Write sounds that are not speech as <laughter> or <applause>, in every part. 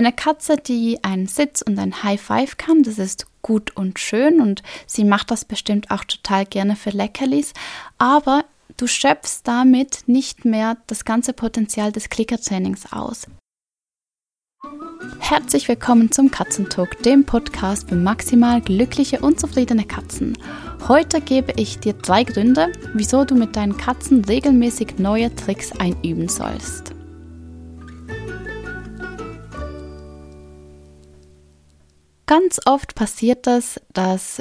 Eine Katze, die einen Sitz und ein High Five kann, das ist gut und schön und sie macht das bestimmt auch total gerne für Leckerlis, aber du schöpfst damit nicht mehr das ganze Potenzial des Klickertrainings aus. Herzlich willkommen zum Katzentalk, dem Podcast für maximal glückliche und zufriedene Katzen. Heute gebe ich dir drei Gründe, wieso du mit deinen Katzen regelmäßig neue Tricks einüben sollst. Ganz oft passiert das, dass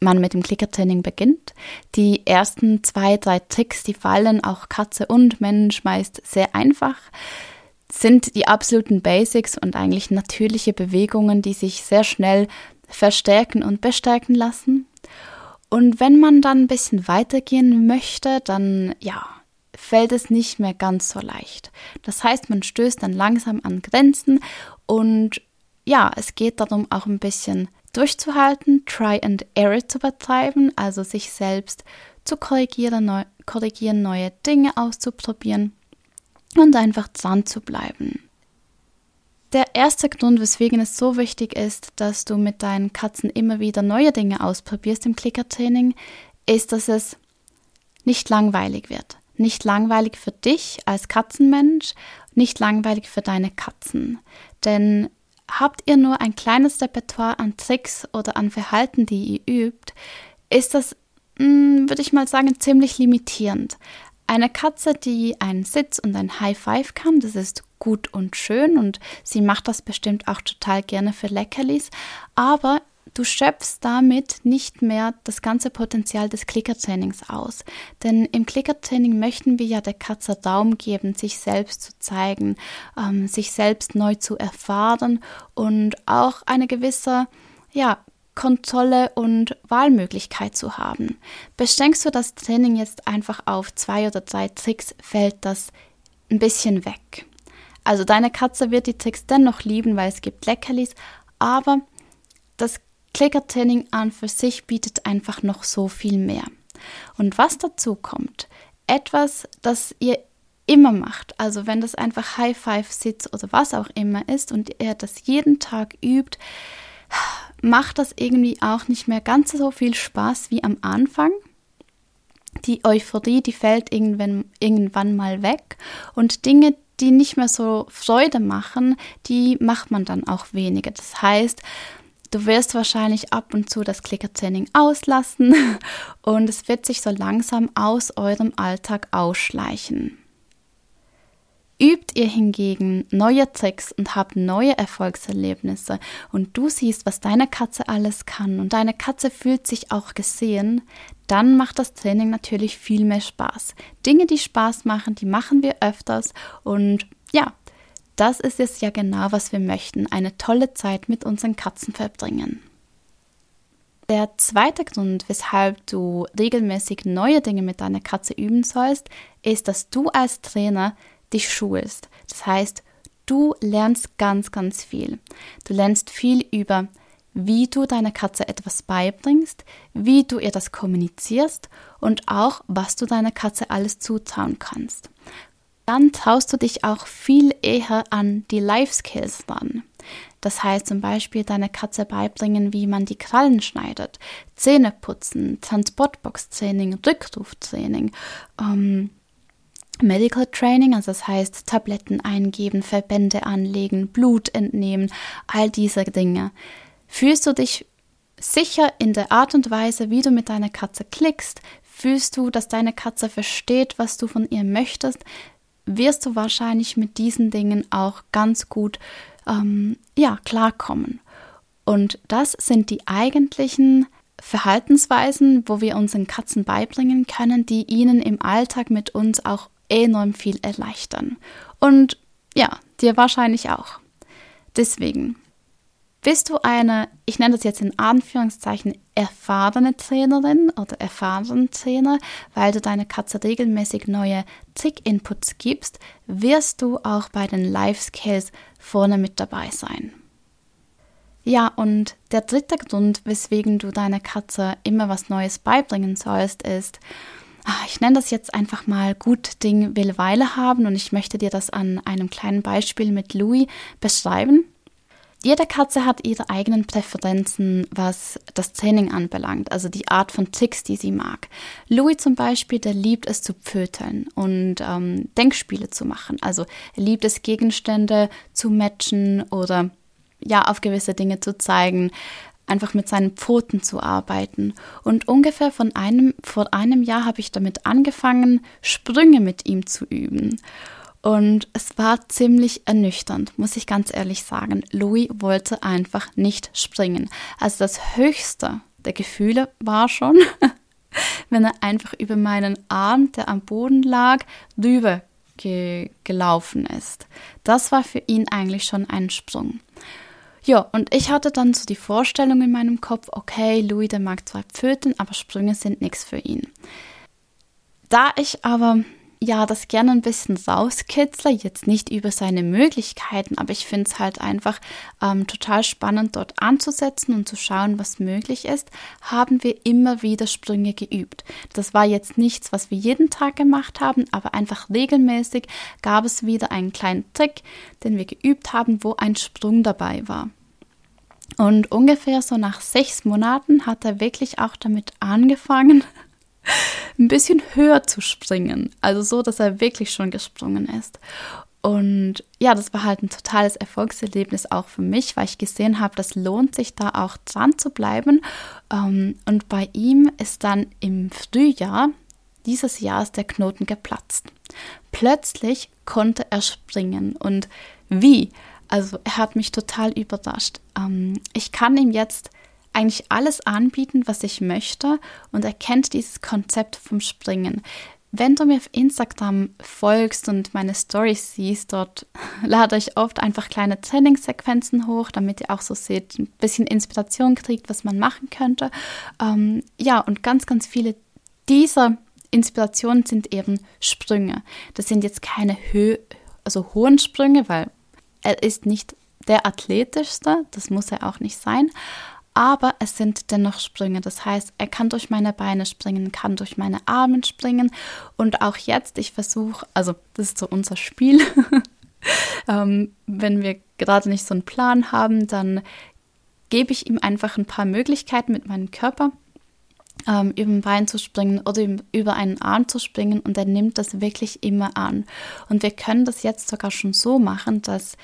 man mit dem Klickertraining beginnt. Die ersten zwei, drei Tricks, die fallen auch Katze und Mensch meist sehr einfach, sind die absoluten Basics und eigentlich natürliche Bewegungen, die sich sehr schnell verstärken und bestärken lassen. Und wenn man dann ein bisschen weitergehen möchte, dann ja, fällt es nicht mehr ganz so leicht. Das heißt, man stößt dann langsam an Grenzen und ja, es geht darum, auch ein bisschen durchzuhalten, try and error zu betreiben, also sich selbst zu korrigieren, neu, korrigieren, neue Dinge auszuprobieren und einfach dran zu bleiben. Der erste Grund, weswegen es so wichtig ist, dass du mit deinen Katzen immer wieder neue Dinge ausprobierst im Klickertraining, ist, dass es nicht langweilig wird. Nicht langweilig für dich als Katzenmensch, nicht langweilig für deine Katzen. Denn habt ihr nur ein kleines Repertoire an Tricks oder an Verhalten, die ihr übt, ist das, hm, würde ich mal sagen, ziemlich limitierend. Eine Katze, die einen Sitz und ein High Five kann, das ist gut und schön und sie macht das bestimmt auch total gerne für Leckerlis, aber du schöpfst damit nicht mehr das ganze Potenzial des Klickertrainings aus. Denn im Klickertraining möchten wir ja der Katze Raum geben, sich selbst zu zeigen, ähm, sich selbst neu zu erfahren und auch eine gewisse, ja, Kontrolle und Wahlmöglichkeit zu haben. Beschränkst du das Training jetzt einfach auf zwei oder drei Tricks, fällt das ein bisschen weg. Also deine Katze wird die Tricks dennoch lieben, weil es gibt Leckerlis, aber das Klickertraining an für sich bietet einfach noch so viel mehr. Und was dazu kommt, etwas, das ihr immer macht, also wenn das einfach High Five Sitz oder was auch immer ist und ihr das jeden Tag übt, macht das irgendwie auch nicht mehr ganz so viel Spaß wie am Anfang. Die Euphorie, die fällt irgendwann, irgendwann mal weg und Dinge, die nicht mehr so Freude machen, die macht man dann auch weniger. Das heißt, Du wirst wahrscheinlich ab und zu das Klickertraining auslassen <laughs> und es wird sich so langsam aus eurem Alltag ausschleichen. Übt ihr hingegen neue Tricks und habt neue Erfolgserlebnisse und du siehst, was deine Katze alles kann und deine Katze fühlt sich auch gesehen, dann macht das Training natürlich viel mehr Spaß. Dinge, die Spaß machen, die machen wir öfters und ja, das ist es ja genau, was wir möchten, eine tolle Zeit mit unseren Katzen verbringen. Der zweite Grund, weshalb du regelmäßig neue Dinge mit deiner Katze üben sollst, ist, dass du als Trainer dich schulst. Das heißt, du lernst ganz, ganz viel. Du lernst viel über, wie du deiner Katze etwas beibringst, wie du ihr das kommunizierst und auch, was du deiner Katze alles zutrauen kannst dann traust du dich auch viel eher an die Life Skills ran. Das heißt zum Beispiel deiner Katze beibringen, wie man die Krallen schneidet, Zähne putzen, Transportbox-Training, Rückruftraining, ähm, Medical Training, also das heißt Tabletten eingeben, Verbände anlegen, Blut entnehmen, all diese Dinge. Fühlst du dich sicher in der Art und Weise, wie du mit deiner Katze klickst? Fühlst du, dass deine Katze versteht, was du von ihr möchtest? Wirst du wahrscheinlich mit diesen Dingen auch ganz gut ähm, ja, klarkommen. Und das sind die eigentlichen Verhaltensweisen, wo wir unseren Katzen beibringen können, die ihnen im Alltag mit uns auch enorm viel erleichtern. Und ja, dir wahrscheinlich auch. Deswegen bist du eine, ich nenne das jetzt in Anführungszeichen, erfahrene Trainerin oder erfahrenen Trainer, weil du deiner Katze regelmäßig neue Trick-Inputs gibst, wirst du auch bei den Life-Skills vorne mit dabei sein. Ja, und der dritte Grund, weswegen du deiner Katze immer was Neues beibringen sollst, ist, ah, ich nenne das jetzt einfach mal gut Ding will Weile haben und ich möchte dir das an einem kleinen Beispiel mit Louis beschreiben. Jede Katze hat ihre eigenen Präferenzen, was das Training anbelangt, also die Art von Tricks, die sie mag. Louis zum Beispiel, der liebt es zu pöteln und ähm, Denkspiele zu machen. Also er liebt es, Gegenstände zu matchen oder ja, auf gewisse Dinge zu zeigen, einfach mit seinen Pfoten zu arbeiten. Und ungefähr von einem, vor einem Jahr habe ich damit angefangen, Sprünge mit ihm zu üben. Und es war ziemlich ernüchternd, muss ich ganz ehrlich sagen. Louis wollte einfach nicht springen. Also das höchste der Gefühle war schon, <laughs> wenn er einfach über meinen Arm, der am Boden lag, rüber ge gelaufen ist. Das war für ihn eigentlich schon ein Sprung. Ja, und ich hatte dann so die Vorstellung in meinem Kopf, okay, Louis, der mag zwar Pföten, aber Sprünge sind nichts für ihn. Da ich aber ja das gerne ein bisschen rauskitzle, jetzt nicht über seine Möglichkeiten, aber ich finde es halt einfach ähm, total spannend, dort anzusetzen und zu schauen, was möglich ist, haben wir immer wieder Sprünge geübt. Das war jetzt nichts, was wir jeden Tag gemacht haben, aber einfach regelmäßig gab es wieder einen kleinen Trick, den wir geübt haben, wo ein Sprung dabei war. Und ungefähr so nach sechs Monaten hat er wirklich auch damit angefangen, ein bisschen höher zu springen. Also so, dass er wirklich schon gesprungen ist. Und ja, das war halt ein totales Erfolgserlebnis auch für mich, weil ich gesehen habe, das lohnt sich da auch dran zu bleiben. Ähm, und bei ihm ist dann im Frühjahr dieses Jahres der Knoten geplatzt. Plötzlich konnte er springen. Und wie? Also er hat mich total überrascht. Ähm, ich kann ihm jetzt eigentlich alles anbieten, was ich möchte und er kennt dieses Konzept vom Springen. Wenn du mir auf Instagram folgst und meine Stories siehst, dort <laughs> lade ich oft einfach kleine Trainingssequenzen hoch, damit ihr auch so seht, ein bisschen Inspiration kriegt, was man machen könnte. Ähm, ja, und ganz, ganz viele dieser Inspirationen sind eben Sprünge. Das sind jetzt keine Höhe, also hohen Sprünge, weil er ist nicht der athletischste, das muss er auch nicht sein, aber es sind dennoch Sprünge. Das heißt, er kann durch meine Beine springen, kann durch meine Arme springen. Und auch jetzt, ich versuche, also das ist so unser Spiel. <laughs> ähm, wenn wir gerade nicht so einen Plan haben, dann gebe ich ihm einfach ein paar Möglichkeiten mit meinem Körper, ähm, über ein Bein zu springen oder über einen Arm zu springen und er nimmt das wirklich immer an. Und wir können das jetzt sogar schon so machen, dass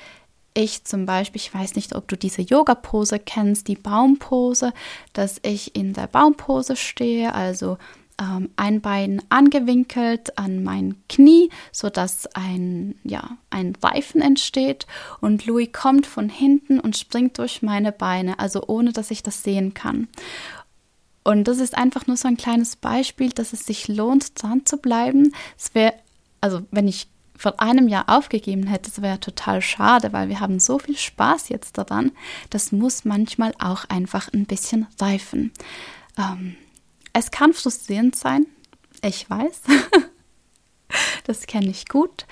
ich zum Beispiel, ich weiß nicht, ob du diese Yoga-Pose kennst, die Baumpose, dass ich in der Baumpose stehe, also ähm, ein Bein angewinkelt an mein Knie, sodass ein, ja, ein Reifen entsteht und Louis kommt von hinten und springt durch meine Beine, also ohne dass ich das sehen kann. Und das ist einfach nur so ein kleines Beispiel, dass es sich lohnt, dran zu bleiben. Es wäre, also wenn ich vor einem Jahr aufgegeben hätte, das wäre total schade, weil wir haben so viel Spaß jetzt daran. Das muss manchmal auch einfach ein bisschen reifen. Ähm, es kann frustrierend sein, ich weiß. <laughs> das kenne ich gut.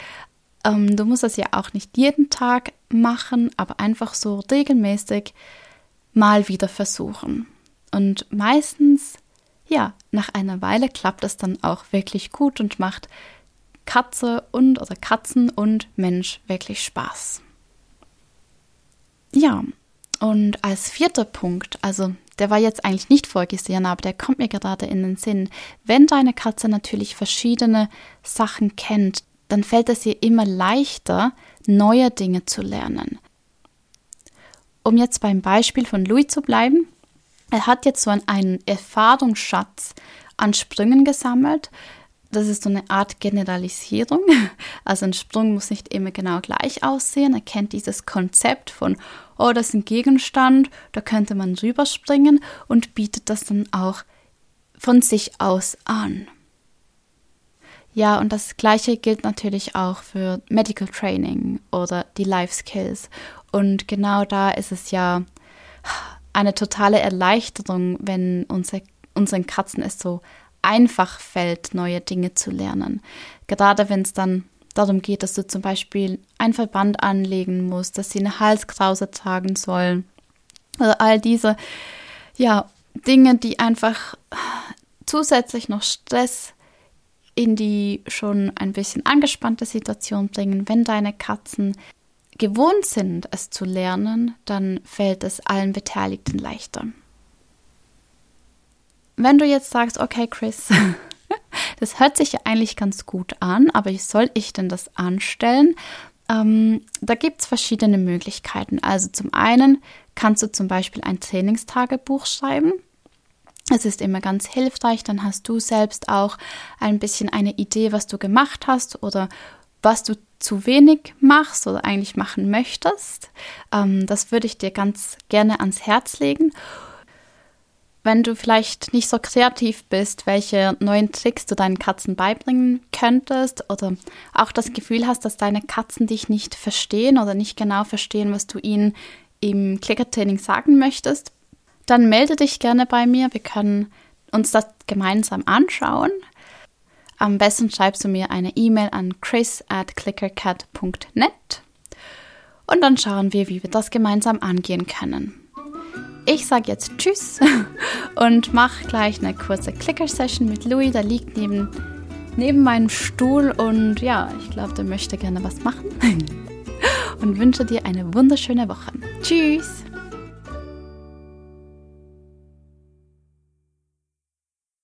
Ähm, du musst das ja auch nicht jeden Tag machen, aber einfach so regelmäßig mal wieder versuchen. Und meistens, ja, nach einer Weile klappt es dann auch wirklich gut und macht Katze und oder Katzen und Mensch wirklich Spaß. Ja, und als vierter Punkt, also der war jetzt eigentlich nicht vorgesehen, aber der kommt mir gerade in den Sinn. Wenn deine Katze natürlich verschiedene Sachen kennt, dann fällt es ihr immer leichter, neue Dinge zu lernen. Um jetzt beim Beispiel von Louis zu bleiben, er hat jetzt so einen Erfahrungsschatz an Sprüngen gesammelt, das ist so eine Art Generalisierung. Also ein Sprung muss nicht immer genau gleich aussehen. Er kennt dieses Konzept von, oh, das ist ein Gegenstand, da könnte man rüberspringen und bietet das dann auch von sich aus an. Ja, und das gleiche gilt natürlich auch für Medical Training oder die Life Skills. Und genau da ist es ja eine totale Erleichterung, wenn unser, unseren Katzen es so einfach fällt, neue Dinge zu lernen. Gerade wenn es dann darum geht, dass du zum Beispiel ein Verband anlegen musst, dass sie eine Halskrause tragen sollen. Also all diese ja, Dinge, die einfach zusätzlich noch Stress in die schon ein bisschen angespannte Situation bringen, wenn deine Katzen gewohnt sind, es zu lernen, dann fällt es allen Beteiligten leichter. Wenn du jetzt sagst, okay, Chris, <laughs> das hört sich ja eigentlich ganz gut an, aber wie soll ich denn das anstellen? Ähm, da gibt es verschiedene Möglichkeiten. Also zum einen kannst du zum Beispiel ein Trainingstagebuch schreiben. Es ist immer ganz hilfreich, dann hast du selbst auch ein bisschen eine Idee, was du gemacht hast oder was du zu wenig machst oder eigentlich machen möchtest. Ähm, das würde ich dir ganz gerne ans Herz legen. Wenn du vielleicht nicht so kreativ bist, welche neuen Tricks du deinen Katzen beibringen könntest oder auch das Gefühl hast, dass deine Katzen dich nicht verstehen oder nicht genau verstehen, was du ihnen im Klickertraining sagen möchtest, dann melde dich gerne bei mir. Wir können uns das gemeinsam anschauen. Am besten schreibst du mir eine E-Mail an chris at clickercat.net und dann schauen wir, wie wir das gemeinsam angehen können. Ich sage jetzt Tschüss <laughs> und mache gleich eine kurze Clicker-Session mit Louis. Der liegt neben, neben meinem Stuhl und ja, ich glaube, der möchte gerne was machen. <laughs> und wünsche dir eine wunderschöne Woche. Tschüss!